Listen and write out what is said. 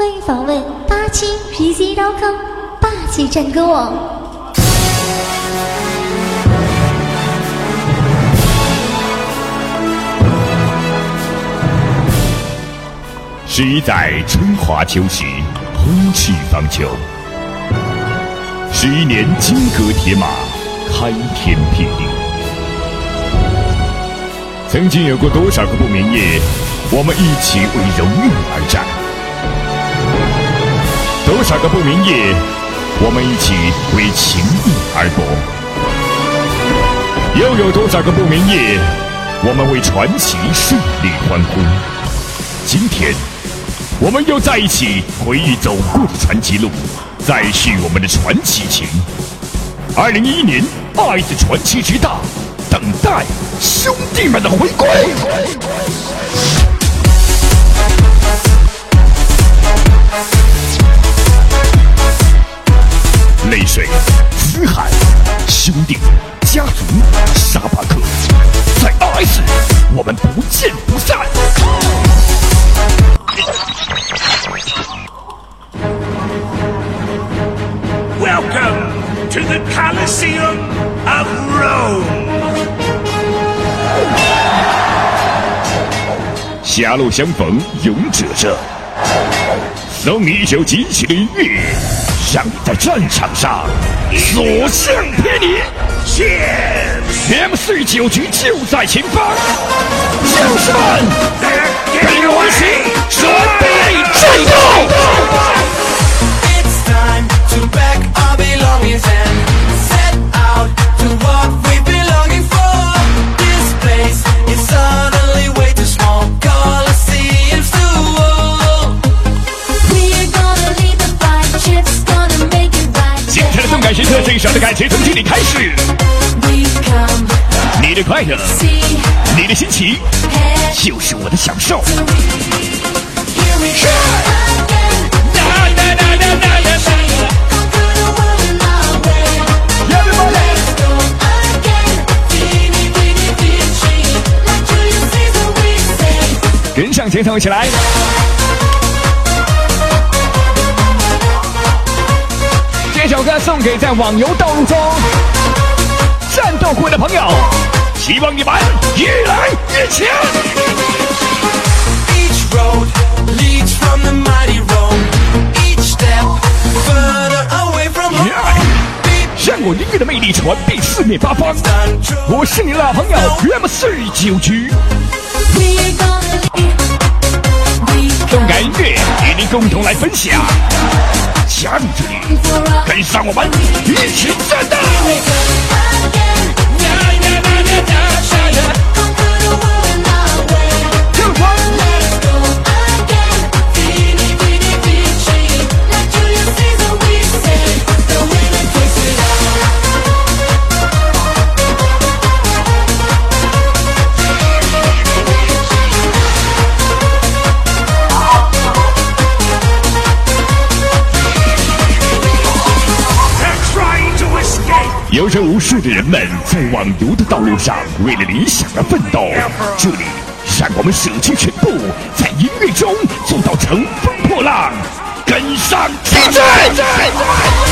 欢迎访问八七 PC 绕坑霸气战歌网。十一载春华秋实，红翅方遒。十一年金戈铁马，开天辟地。曾经有过多少个不眠夜，我们一起为荣誉而战；多少个不眠夜，我们一起为情义而搏；又有多少个不眠夜，我们为传奇胜利欢呼。今天，我们又在一起回忆走过的传奇路，再续我们的传奇情。二零一一年，爱的传奇之大，等待兄弟们的回归。水、嘶喊、兄弟、家族、沙巴克，在 RS，我们不见不散。Welcome to the Colosseum of Rome. 狭路相逢勇者胜，送你一首激情的音乐，让你在战场上所向披靡。M 四九局就在前方，将士们，跟我一起准备感受最爽的感情从这里开始。你的快乐，你的心情，就是我的享受。跟上节奏，一起来！这首歌送给在网游道路中战斗过的朋友，希望你们越来越强。Each road leads from the mighty Rome. Each step further away from home. 让我音乐的魅力传遍四面八方。我是你老朋友 M 四九局，共同来分享。加入这里，跟上我们一起战斗！无数的人们在网游的道路上为了理想而奋斗。这里，让我们舍弃全部，在音乐中做到乘风破浪，跟上 DJ。